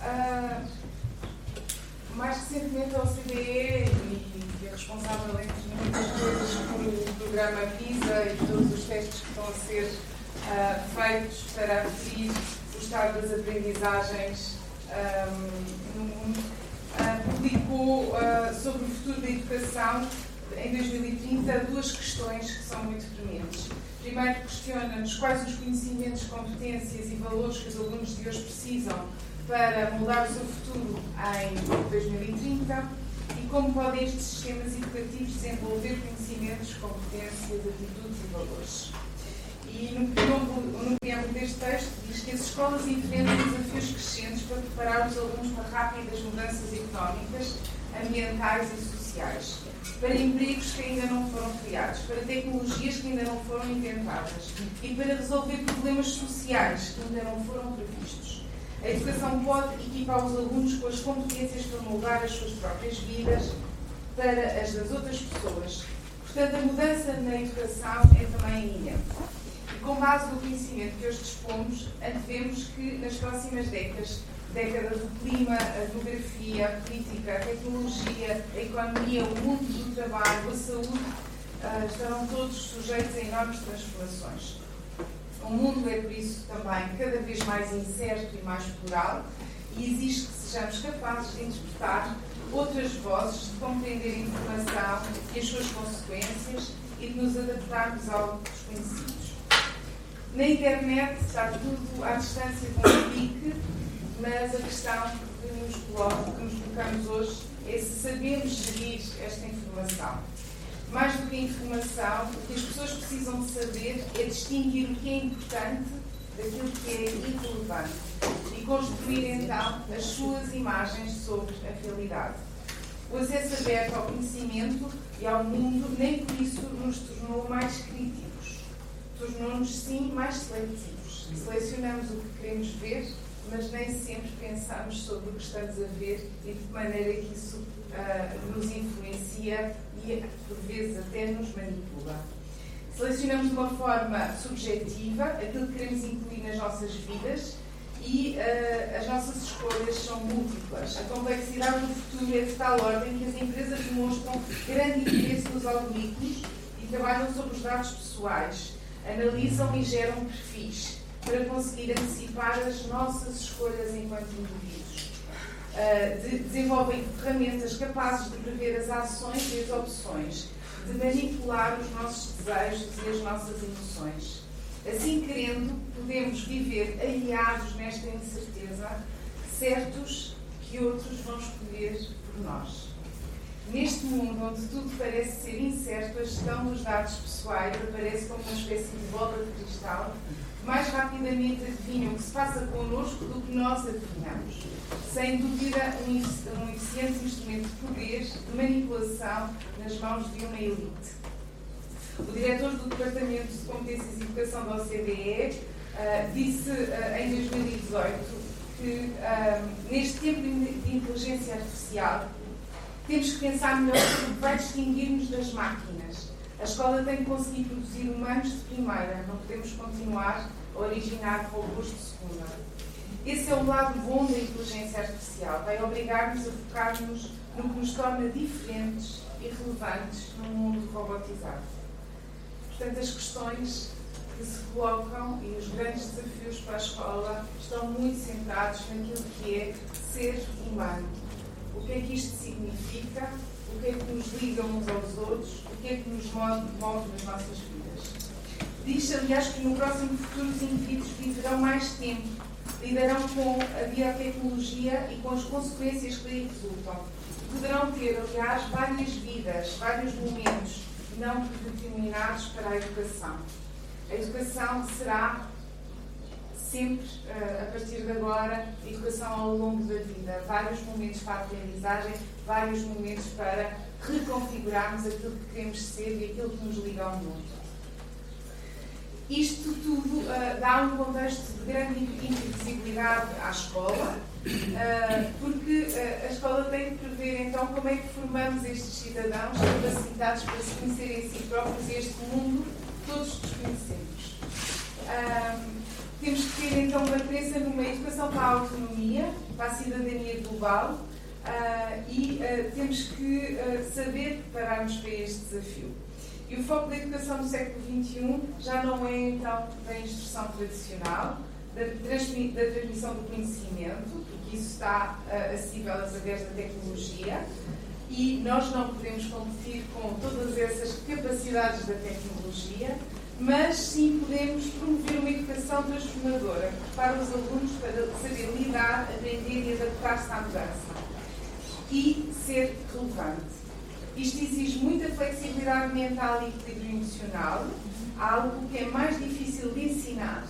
Uh, mais recentemente a OCDE e, é responsável entre muitas coisas pelo programa PISA e todos os testes que estão a ser uh, feitos para aferir o estado das aprendizagens um, no mundo, uh, publicou sobre o futuro da educação em 2030 duas questões que são muito prementes. Primeiro, questiona-nos quais os conhecimentos, competências e valores que os alunos de hoje precisam para mudar o seu futuro em 2030 e como podem estes sistemas educativos desenvolver conhecimentos, competências, atitudes e valores. E no preâmbulo deste texto diz que as escolas enfrentam desafios crescentes para preparar os alunos para rápidas mudanças económicas, ambientais e sociais, para empregos que ainda não foram criados, para tecnologias que ainda não foram inventadas e para resolver problemas sociais que ainda não foram previstos. A educação pode equipar os alunos com as competências para moldar as suas próprias vidas para as das outras pessoas. Portanto, a mudança na educação é também iminente. E com base no conhecimento que hoje dispomos, antevemos que nas próximas décadas, décadas o clima, a demografia, a política, a tecnologia, a economia, o mundo do trabalho, a saúde, ah, estarão todos sujeitos a enormes transformações. O mundo é, por isso, também cada vez mais incerto e mais plural e exige que sejamos capazes de interpretar outras vozes, de compreender a informação e as suas consequências e de nos adaptarmos aos desconhecidos. Na internet está tudo à distância de um clique, mas a questão que nos, coloca, que nos colocamos hoje é se sabemos gerir esta informação mais do que a informação, o que as pessoas precisam de saber é distinguir o que é importante daquilo que é irrelevante e construir então as suas imagens sobre a realidade. O acesso aberto ao conhecimento e ao mundo nem por isso nos tornou mais críticos, tornou-nos sim mais seletivos. Selecionamos o que queremos ver, mas nem sempre pensamos sobre o que estamos a ver e de que maneira que isso uh, nos influencia e, por vezes, até nos manipula. Selecionamos de uma forma subjetiva aquilo que queremos incluir nas nossas vidas e uh, as nossas escolhas são múltiplas. A complexidade do futuro é de tal ordem que as empresas demonstram grande interesse nos algoritmos e trabalham sobre os dados pessoais, analisam e geram perfis para conseguir antecipar as nossas escolhas enquanto indivíduos. Eh, de, desenvolvem ferramentas capazes de prever as ações e as opções, de manipular os nossos desejos e as nossas emoções. Assim querendo, podemos viver aliados nesta incerteza, certos que outros vão escolher por nós. Neste mundo onde tudo parece ser incerto, a gestão dos dados pessoais aparece como uma espécie de bola de cristal mais rapidamente adivinham o que se passa connosco do que nós adivinhamos. Sem dúvida, um, um eficiente instrumento de poder, de manipulação nas mãos de uma elite. O diretor do Departamento de Competências e Educação da OCDE uh, disse uh, em 2018 que uh, neste tempo de inteligência artificial temos que pensar melhor sobre que vai distinguir-nos das máquinas a escola tem que conseguir produzir humanos de primeira, não podemos continuar originar robôs de segunda. Esse é o lado bom da inteligência artificial, vai obrigar-nos a focar-nos no que nos torna diferentes e relevantes num mundo robotizado. Portanto, as questões que se colocam e os grandes desafios para a escola estão muito centrados naquilo que é ser humano. O que é que isto significa? O que é que nos liga uns aos outros? que é que nos move, move nas nossas vidas. Diz, aliás, que no próximo futuro os indivíduos viverão mais tempo, lidarão com a biotecnologia e com as consequências que daí resultam. Poderão ter, aliás, várias vidas, vários momentos não predeterminados para a educação. A educação será sempre, eh, a partir de agora, educação ao longo da vida. Vários momentos para a aprendizagem, vários momentos para reconfigurarmos aquilo que queremos ser e aquilo que nos liga ao mundo. Isto tudo uh, dá um contexto de grande imprevisibilidade à escola, uh, porque uh, a escola tem que prever então como é que formamos estes cidadãos capacitados para se conhecerem a si próprios e este mundo todos desconhecemos. temos que ter então uma crença numa educação para a autonomia, para a cidadania global e temos que saber preparar-nos para este desafio. E o foco da educação no século XXI já não é então da instrução tradicional, da, da transmissão do conhecimento, porque isso está acessível através da tecnologia, e nós não podemos competir com todas essas capacidades da tecnologia, mas sim podemos promover uma educação transformadora prepara os alunos para saber lidar, aprender e adaptar-se à mudança e ser relevante. Isto exige muita flexibilidade mental e equilíbrio emocional, algo que é mais difícil de ensinar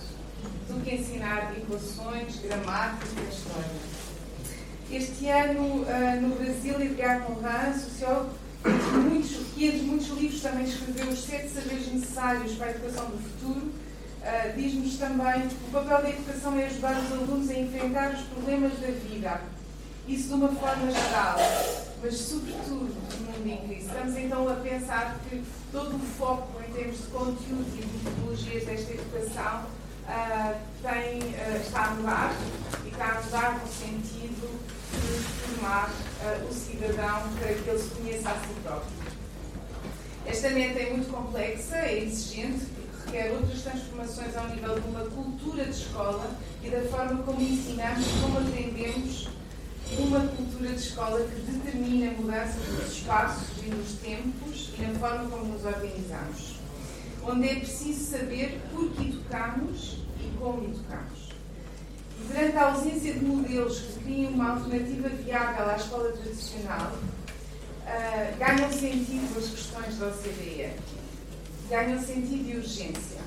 do que ensinar equações, gramática e história. Este ano, uh, no Brasil, Edgar Morin, sociólogo, muitos, que entre muitos livros também escreveu os sete saberes necessários para a educação do futuro, uh, diz-nos também que o papel da educação é ajudar os alunos a enfrentar os problemas da vida. Isso de uma forma geral, mas sobretudo no mundo em crise. Estamos então a pensar que todo o foco em termos de conteúdo e metodologias desta educação uh, tem, uh, está a mudar e está a mudar no sentido de formar uh, o cidadão para que ele se conheça a si próprio. Esta mente é muito complexa, é exigente, porque requer outras transformações ao nível de uma cultura de escola e da forma como ensinamos como aprendemos uma cultura de escola que determina mudanças nos espaços e nos tempos e na forma como nos organizamos. Onde é preciso saber por que educamos e como educamos. Durante a ausência de modelos que criam uma alternativa viável à escola tradicional, uh, ganham sentido as questões da OCDE, ganham sentido e urgência.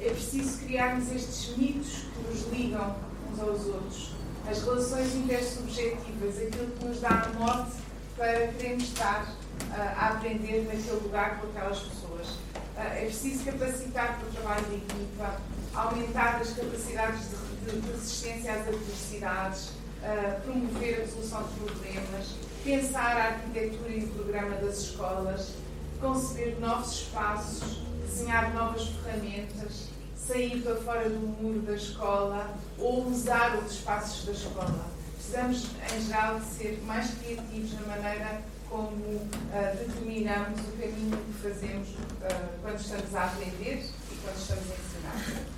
É preciso criarmos estes mitos que nos ligam uns aos outros, as relações intersubjetivas, aquilo que nos dá a norte para queremos estar uh, a aprender naquele lugar com aquelas pessoas. Uh, é preciso capacitar para o trabalho de equipa, aumentar as capacidades de, de, de resistência às adversidades, uh, promover a resolução de problemas, pensar a arquitetura e o programa das escolas, conceber novos espaços, desenhar novas ferramentas, sair para fora do muro da escola ou usar os espaços da escola. Precisamos, em geral, ser mais criativos na maneira como uh, determinamos o caminho que fazemos uh, quando estamos a aprender e quando estamos a ensinar.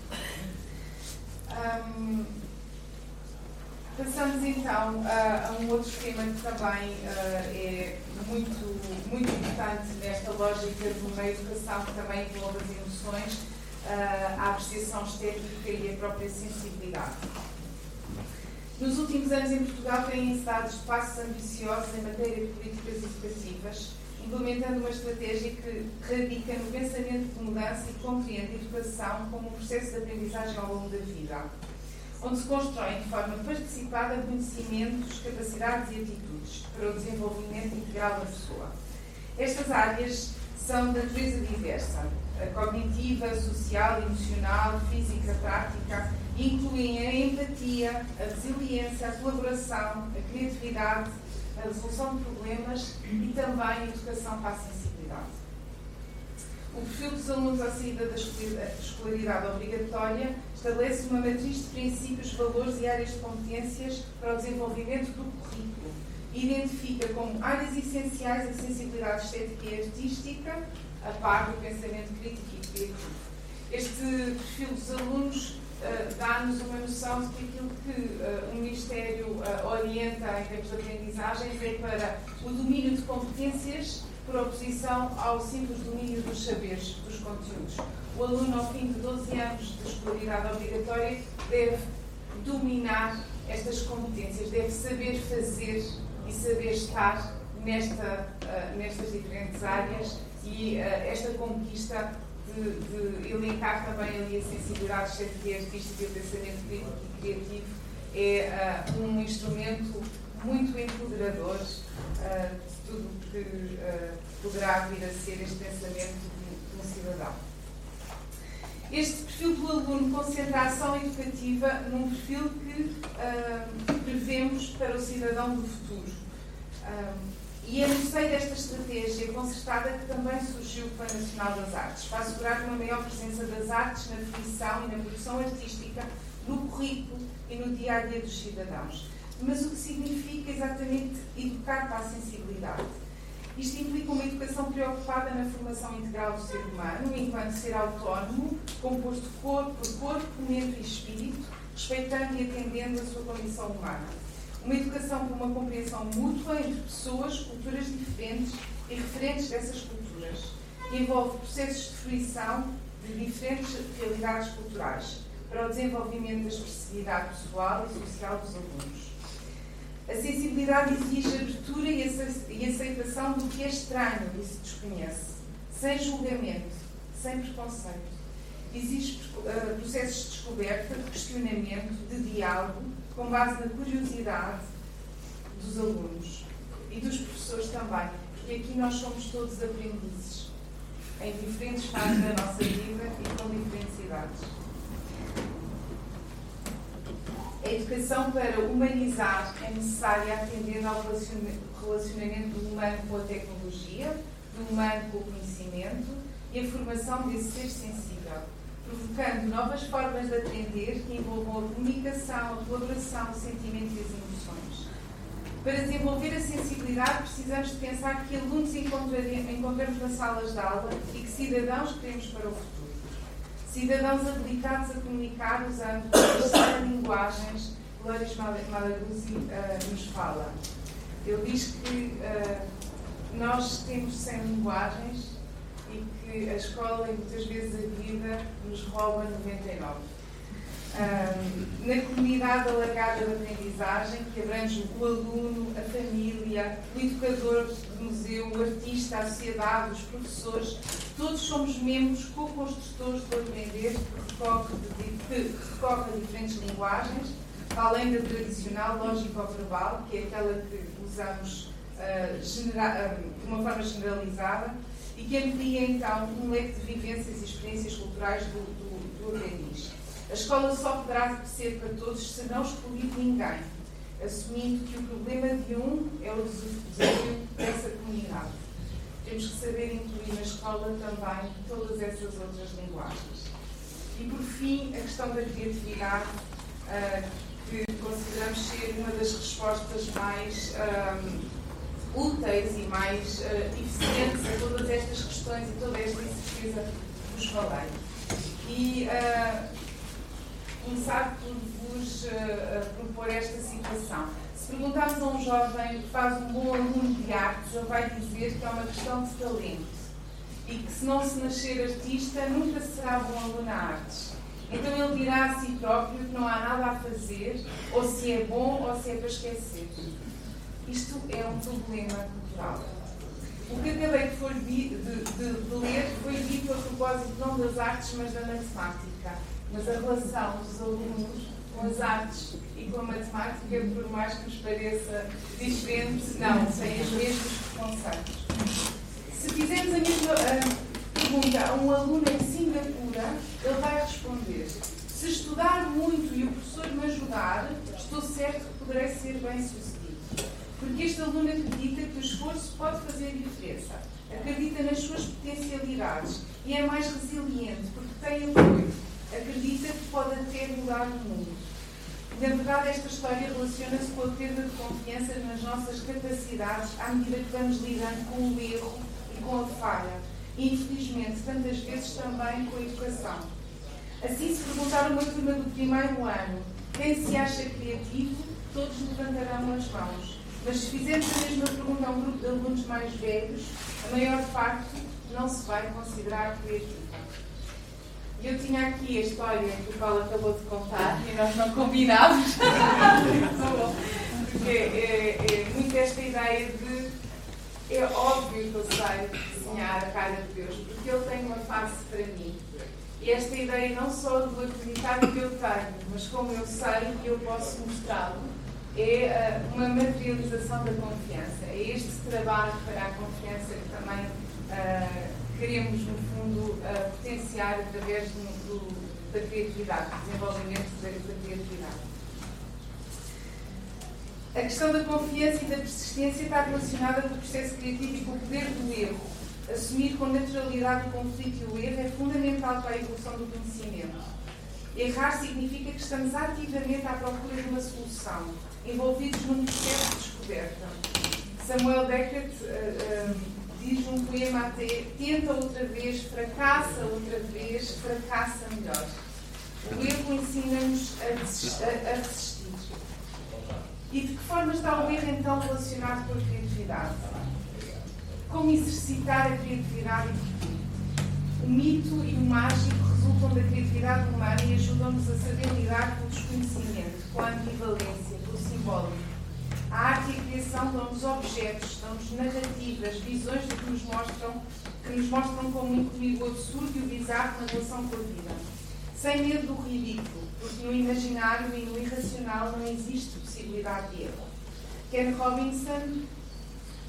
Um, passamos então a, a, um outro tema que também uh, é muito, muito importante nesta lógica de uma educação que também envolve as emoções, a apreciação estética e a própria sensibilidade. Nos últimos anos em Portugal têm-se dado passos ambiciosos em matéria de políticas educativas, implementando uma estratégia que radica no pensamento de mudança e compreende a educação como um processo de aprendizagem ao longo da vida, onde se constroem de forma participada conhecimentos, capacidades e atitudes para o desenvolvimento integral da pessoa. Estas áreas são de natureza diversa, cognitiva, social, emocional, física, prática, incluem a empatia, a resiliência, a colaboração, a criatividade, a resolução de problemas e também a educação para a sensibilidade. O perfil dos alunos à saída da escolaridade obrigatória estabelece uma matriz de princípios, valores e áreas de competências para o desenvolvimento do currículo identifica como áreas essenciais a sensibilidade estética e artística, a par do pensamento crítico e criativo. Este perfil dos alunos uh, dá-nos uma noção de que aquilo que uh, o Ministério uh, orienta em termos de aprendizagens é para o domínio de competências por oposição ao simples domínio dos saberes, dos conteúdos. O aluno, ao fim de 12 anos de escolaridade obrigatória, deve dominar estas competências, deve saber fazer e saber estar nesta, nestas diferentes áreas e uh, esta conquista de, de elencar também ali a sensibilidade artística e o pensamento crítico e criativo é uh, um instrumento muito empoderador de tudo que poderá vir a ser este pensamento de um cidadão. Este perfil do aluno concentra a ação educativa num perfil que prevemos para o cidadão do futuro. E é no seio desta estratégia concertada que também surgiu o Plano Nacional das Artes, para assegurar uma maior presença das artes na definição e na produção artística no currículo e no dia a dia dos cidadãos. Mas o que significa exatamente educar para a sensibilidade? Isto implica uma educação preocupada na formação integral do ser humano, enquanto ser autónomo, composto corpo corpo, mente e espírito, respeitando e atendendo a sua condição humana. Uma educação com uma compreensão mútua entre pessoas, culturas diferentes e referentes dessas culturas, que envolve processos de fruição de diferentes realidades culturais para o desenvolvimento da expressividade pessoal e social dos alunos. A sensibilidade exige abertura e aceitação do que é estranho e se desconhece, sem julgamento, sem preconceito. Exige uh, processos de descoberta, de questionamento, de diálogo, com base na curiosidade dos alunos e dos professores também, porque aqui nós somos todos aprendizes, em diferentes fases da nossa vida e com diferentes idades. A educação para humanizar é necessária atendendo ao relacionamento do humano com a tecnologia, do humano com o conhecimento e a formação desse ser sensível, provocando novas formas de aprender que envolvam a comunicação, a colaboração, o sentimento e as emoções. Para desenvolver a sensibilidade, precisamos de pensar que alunos encontramos nas salas de aula e que cidadãos queremos para o futuro cidadãos habilitados a comunicar usando as linguagens que Loris Malaguzzi uh, nos fala. Ele diz que uh, nós temos 100 linguagens e que a escola e muitas vezes a vida nos rouba 99 na comunidade alargada de aprendizagem, que abrange o aluno, a família, o educador do museu, o artista, a sociedade, os professores, todos somos membros co-construtores do aprender que recorre, recorre a diferentes linguagens, além da tradicional lógico-verbal, que é aquela que usamos uh, de uma forma generalizada e que amplia então um leque de vivências e experiências culturais do, do, do aprendiz. A escola só poderá ser para todos se não excluir ninguém, assumindo que o problema de um é o desafio dessa comunidade. Temos que saber incluir na escola também todas essas outras linguagens. E, por fim, a questão da criatividade, uh, que consideramos ser uma das respostas mais um, úteis e mais uh, eficientes a todas estas questões e toda esta incerteza que vos falei. E começar por vos uh, propor esta situação. Se perguntarmos a um jovem que faz um bom aluno de artes, ele vai dizer que é uma questão de talento e que se não se nascer artista, nunca será bom aluno de artes. Então ele dirá a si próprio que não há nada a fazer, ou se é bom ou se é para esquecer. Isto é um problema cultural. O que acabei de, de, de, de ler foi dito a propósito não das artes, mas da matemática mas a relação dos alunos com as artes e com a matemática, por mais que nos pareça diferente, não, têm os mesmos conceitos. Se fizermos a mesma pergunta a um aluno em Singapura, ele vai responder: se estudar muito e o professor me ajudar, estou certo que poderei ser bem sucedido. Porque este aluno acredita que o esforço pode fazer diferença, acredita nas suas potencialidades e é mais resiliente porque tem apoio acredita que pode até mudar o mundo. Na verdade, esta história relaciona-se com a perda de confiança nas nossas capacidades à medida que vamos lidando com o erro e com a falha. E, infelizmente, tantas vezes também com a educação. Assim, se perguntar uma turma do primeiro ano quem se acha criativo, todos levantarão as mãos. Mas se fizermos a mesma pergunta a um grupo de alunos mais velhos, a maior parte não se vai considerar criativo. Eu tinha aqui a história que o Paulo acabou de contar e nós não combinávamos. Porque é, é, muito esta ideia de. É óbvio que eu sei desenhar a cara de Deus, porque Ele tem uma face para mim. E esta ideia não só do acreditar que eu tenho, mas como eu sei que eu posso mostrá-lo, é uh, uma materialização da confiança. É este trabalho para a confiança que também. Uh, queremos, no fundo, potenciar através do, do, da criatividade, do desenvolvimento da, da criatividade. A questão da confiança e da persistência está relacionada com o processo criativo e com o poder do erro. Assumir com naturalidade o conflito e o erro é fundamental para a evolução do conhecimento. Errar significa que estamos ativamente à procura de uma solução, envolvidos num processo de descoberta. Samuel Beckett uh, uh, diz num poema até: tenta outra vez, fracassa outra vez, fracassa melhor. O erro ensina-nos a, resistir. E de que forma está o erro então relacionado com a criatividade? Como exercitar a criatividade e? O mito e o mágico resultam da criatividade humana e ajudam-nos a saber lidar com o desconhecimento, com a ambivalência, com o simbólico. A arte e a criação dão-nos objetos, dão-nos narrativas, visões de que nos mostram, que nos mostram como incluir o absurdo e o bizarro na relação com a vida. Sem medo do ridículo, porque no imaginário e no irracional não existe possibilidade de erro. Ken Robinson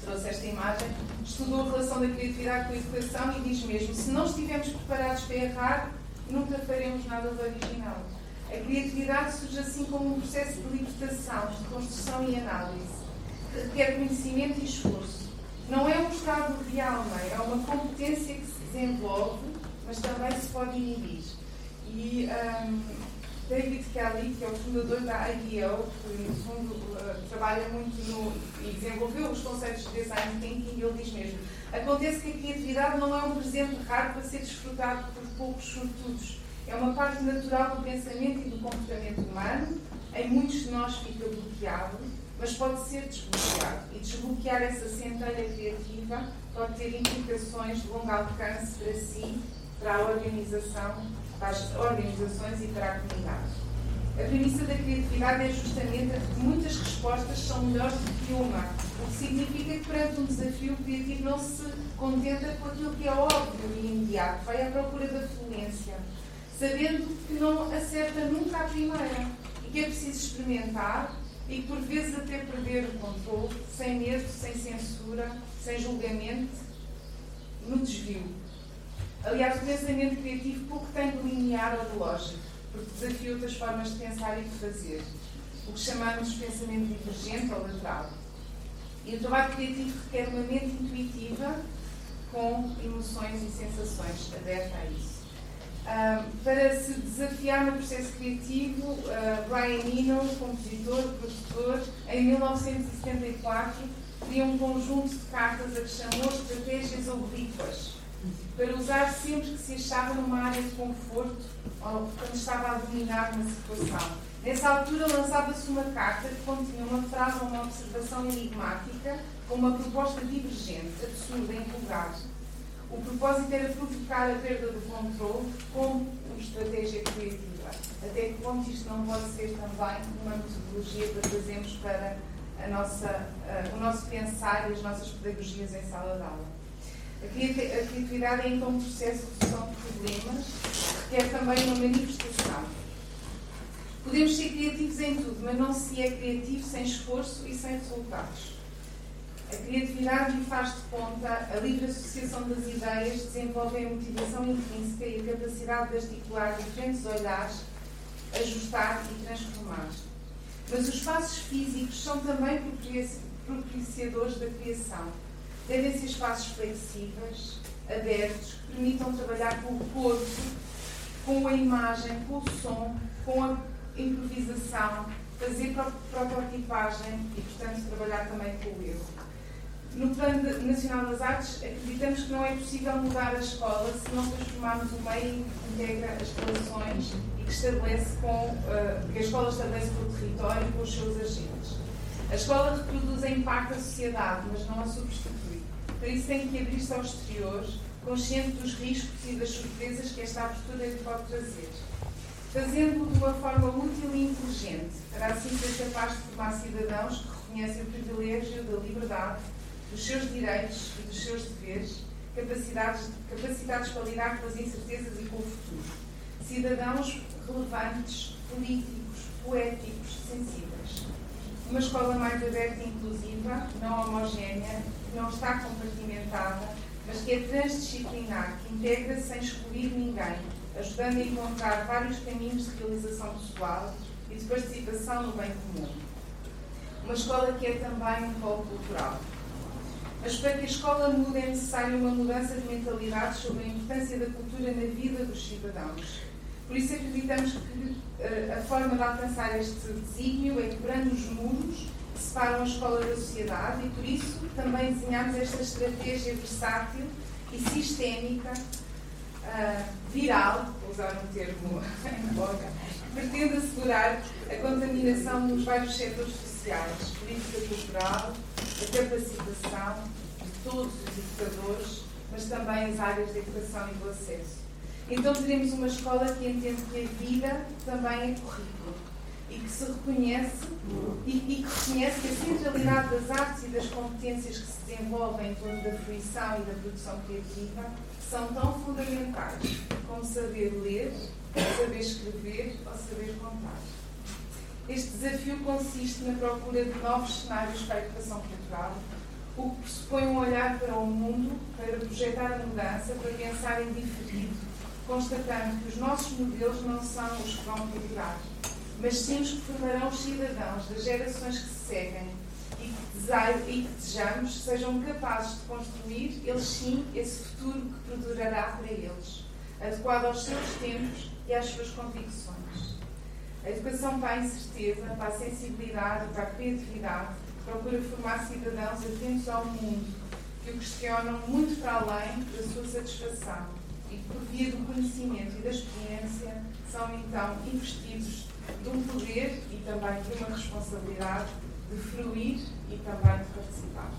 trouxe esta imagem, estudou a relação da criatividade com a educação e diz mesmo: se não estivermos preparados para errar, nunca faremos nada de original. A criatividade surge assim como um processo de libertação, de construção e análise, que requer conhecimento e esforço. Não é um estado real, não é? É uma competência que se desenvolve, mas também se pode inibir. E um, David Kelly, que é o fundador da IDEO, que no fundo uh, trabalha muito no, e desenvolveu os conceitos de design thinking, ele diz mesmo: acontece que a criatividade não é um presente raro para ser desfrutado por poucos sortudos. É uma parte natural do pensamento e do comportamento humano. Em muitos de nós fica bloqueado, mas pode ser desbloqueado. E desbloquear essa centelha criativa pode ter implicações de longo alcance para si, para a organização para as organizações e para a comunidade. A premissa da criatividade é justamente a que muitas respostas são melhores do que uma, o que significa que perante um desafio criativo não se contenta com aquilo que é óbvio e imediato, vai à procura da fluência, sabendo que não acerta nunca a primeira e que é preciso experimentar e por vezes até perder o controle, sem medo, sem censura, sem julgamento, no desvio. Aliás, o pensamento criativo pouco tem de linear ou de lógico, porque desafia outras formas de pensar e de fazer, o que chamamos de pensamento divergente ou lateral. E o trabalho criativo requer uma mente intuitiva com emoções e sensações, aberta a isso. Para se desafiar no processo criativo, uh, Brian Eno, compositor, produtor, em 1974, criou um conjunto de cartas a que chamou estratégias oblíquas para usar sempre que se achava numa área de conforto ou quando estava a dominar uma situação. Nessa altura lançava-se uma carta que continha uma frase ou uma observação enigmática com uma proposta divergente, absurda, invulgar. O propósito era provocar a perda do controle com uma estratégia criativa. Até que ponto isto não pode ser também uma metodologia para trazermos para a nossa, uh, o nosso pensar e as nossas pedagogias em sala de aula. A criatividade é então um processo de resolução de problemas, que é também uma manifestação. Podemos ser criativos em tudo, mas não se é criativo sem esforço e sem resultados. A criatividade faz de conta, a livre associação das ideias desenvolve a motivação intrínseca e a capacidade de articular diferentes olhares, ajustar e transformar. Mas os espaços físicos são também propiciadores da criação devem ser espaços flexíveis, abertos, que permitam trabalhar com o corpo, com a imagem, com o som, com a improvisação, fazer prototipagem e, portanto, trabalhar também com o erro. No Plano Nacional das Artes, acreditamos que não é possível mudar a escola se não transformarmos o meio que integra as relações e que, estabelece com, uh, que a escola estabelece com o território e com os seus agentes. A escola reproduz em parte a sociedade, mas não a substitui. Por isso tem que abrir-se ao exterior, consciente dos riscos e das surpresas que esta abertura lhe pode trazer. Fazendo-o de uma forma útil e inteligente, para assim ser capaz de formar cidadãos que reconhecem o privilégio da liberdade, dos seus direitos e dos seus deveres, capacidades, capacitados para lidar com as incertezas e com o futuro. Cidadãos relevantes, políticos, poéticos, sensíveis. Uma escola mais aberta e inclusiva, não homogénea, que não está compartimentada, mas que é transdisciplinar, que integra sem excluir ninguém, ajudando a encontrar vários caminhos de realização pessoal e de participação no bem comum. Uma escola que é também um polo cultural. Mas para que a escola mude é necessária uma mudança de mentalidade sobre a importância da cultura na vida dos cidadãos. Por isso acreditamos que uh, a forma de alcançar este desígnio é quebrando os muros que separam a escola da sociedade e por isso também desenhamos esta estratégia versátil e sistémica, uh, viral, vou usar um termo em boga, pretende assegurar a contaminação nos vários setores sociais, política cultural, a capacitação de todos os educadores, mas também as áreas de educação e do acesso. Então teremos uma escola que entende que a vida também é currículo e que se reconhece e, e, que reconhece que a centralidade das artes e das competências que se desenvolvem em torno da fruição e da produção criativa são tão fundamentais como saber ler, saber escrever ou saber contar. Este desafio consiste na procura de novos cenários para a educação cultural, o que pressupõe um olhar para o mundo, para projetar a mudança, para pensar em diferido constatando que os nossos modelos não são os que vão perdurar, mas sim os que formarão os cidadãos das gerações que se seguem e que, e que desejamos sejam capazes de construir, eles sim, esse futuro que perdurará para eles, adequado aos seus tempos e às suas convicções. A educação para a incerteza, para a sensibilidade, para a criatividade, procura formar cidadãos atentos ao mundo, que o questionam muito para além da sua satisfação e por via do conhecimento e da experiência são então investidos de um poder e também de uma responsabilidade de fruir e também de participar.